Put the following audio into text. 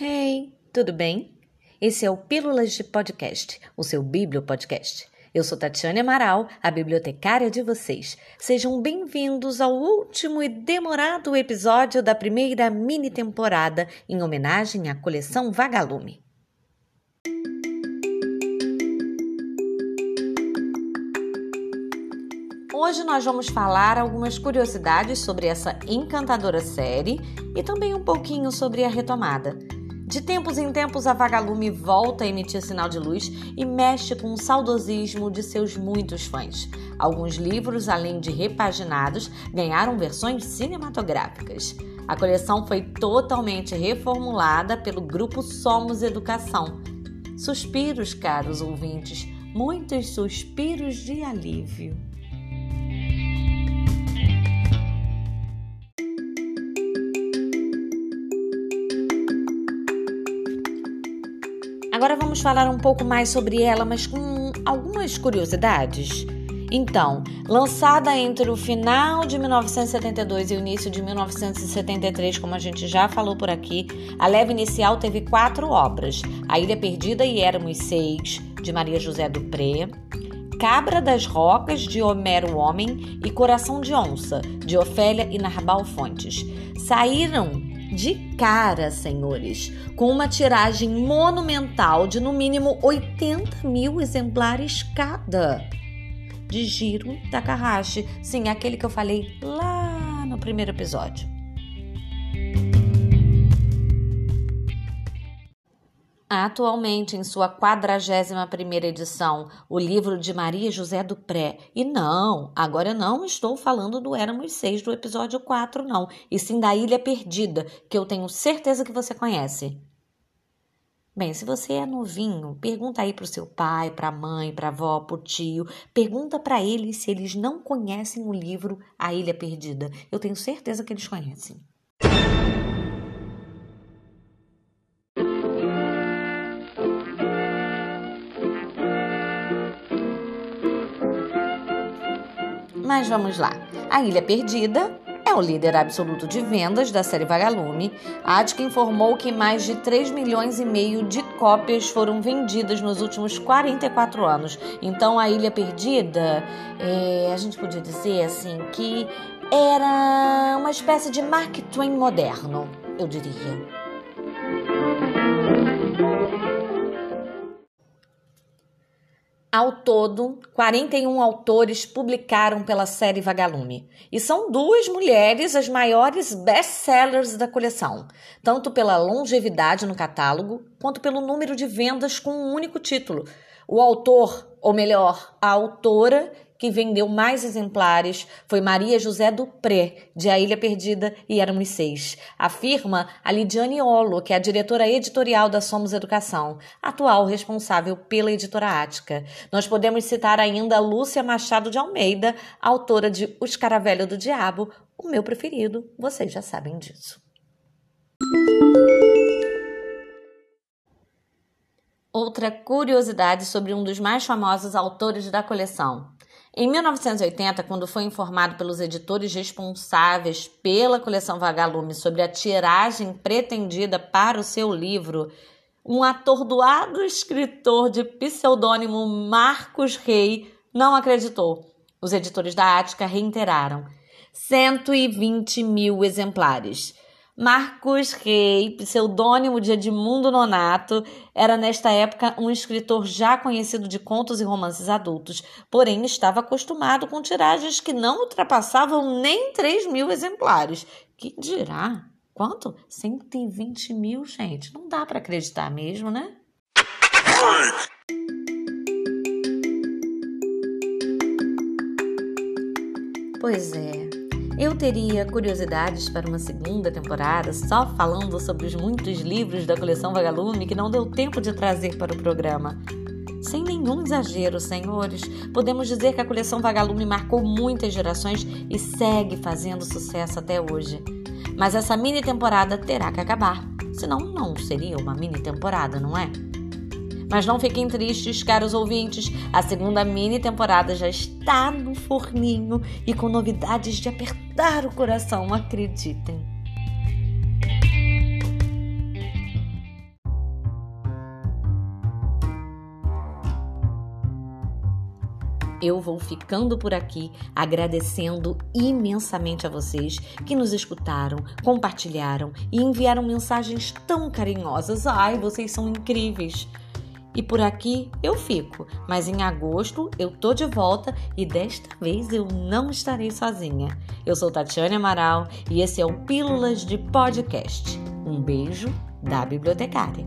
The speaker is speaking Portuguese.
Hey, tudo bem? Esse é o Pílulas de Podcast, o seu Bíblio Podcast. Eu sou Tatiane Amaral, a bibliotecária de vocês. Sejam bem-vindos ao último e demorado episódio da primeira mini temporada em homenagem à coleção Vagalume. Hoje nós vamos falar algumas curiosidades sobre essa encantadora série e também um pouquinho sobre a retomada. De tempos em tempos, a Vagalume volta a emitir sinal de luz e mexe com o saudosismo de seus muitos fãs. Alguns livros, além de repaginados, ganharam versões cinematográficas. A coleção foi totalmente reformulada pelo grupo Somos Educação. Suspiros, caros ouvintes, muitos suspiros de alívio. Agora vamos falar um pouco mais sobre ela, mas com algumas curiosidades. Então, lançada entre o final de 1972 e o início de 1973, como a gente já falou por aqui, a leva inicial teve quatro obras: A Ilha Perdida e Éramos Seis, de Maria José Dupré, Cabra das Rocas, de Homero Homem, e Coração de Onça, de Ofélia e Narbal Fontes. Saíram de cara, senhores, com uma tiragem monumental de no mínimo 80 mil exemplares cada. De Giro Takahashi, sim, aquele que eu falei lá no primeiro episódio. Atualmente, em sua 41ª edição, o livro de Maria José do Pré. E não, agora não estou falando do Éramos Seis do episódio 4, não, e sim da Ilha Perdida, que eu tenho certeza que você conhece. Bem, se você é novinho, pergunta aí para o seu pai, para a mãe, para a avó, para o tio. Pergunta para eles se eles não conhecem o livro A Ilha Perdida. Eu tenho certeza que eles conhecem. Mas vamos lá. A Ilha Perdida é o líder absoluto de vendas da série Vagalume. A Attica informou que mais de 3 milhões e meio de cópias foram vendidas nos últimos 44 anos. Então, a Ilha Perdida, é, a gente podia dizer assim que era uma espécie de Mark Twain moderno, eu diria. Ao todo, 41 autores publicaram pela série Vagalume. E são duas mulheres as maiores best-sellers da coleção, tanto pela longevidade no catálogo, quanto pelo número de vendas com um único título. O autor, ou melhor, a autora que vendeu mais exemplares foi Maria José Dupré, de A Ilha Perdida e Éramos Seis. Afirma a Lidiane Olo, que é a diretora editorial da Somos Educação, atual responsável pela editora Ática. Nós podemos citar ainda Lúcia Machado de Almeida, autora de Os Caravelho do Diabo, o meu preferido, vocês já sabem disso. Outra curiosidade sobre um dos mais famosos autores da coleção. Em 1980, quando foi informado pelos editores responsáveis pela coleção Vagalume sobre a tiragem pretendida para o seu livro, um atordoado escritor de pseudônimo Marcos Rey não acreditou. Os editores da Ática reiteraram: 120 mil exemplares. Marcos Rey, pseudônimo de Edmundo Nonato, era nesta época um escritor já conhecido de contos e romances adultos, porém estava acostumado com tiragens que não ultrapassavam nem 3 mil exemplares. Que dirá? Quanto? 120 mil, gente. Não dá para acreditar mesmo, né? Pois é. Eu teria curiosidades para uma segunda temporada só falando sobre os muitos livros da coleção Vagalume que não deu tempo de trazer para o programa. Sem nenhum exagero, senhores, podemos dizer que a coleção Vagalume marcou muitas gerações e segue fazendo sucesso até hoje. Mas essa mini temporada terá que acabar, senão não seria uma mini temporada, não é? Mas não fiquem tristes, caros ouvintes, a segunda mini temporada já está no forninho e com novidades de apertar o coração, acreditem. eu vou ficando por aqui, agradecendo imensamente a vocês que nos escutaram, compartilharam e enviaram mensagens tão carinhosas. Ai, vocês são incríveis! E por aqui eu fico, mas em agosto eu tô de volta e desta vez eu não estarei sozinha. Eu sou Tatiane Amaral e esse é o Pílulas de Podcast. Um beijo da bibliotecária.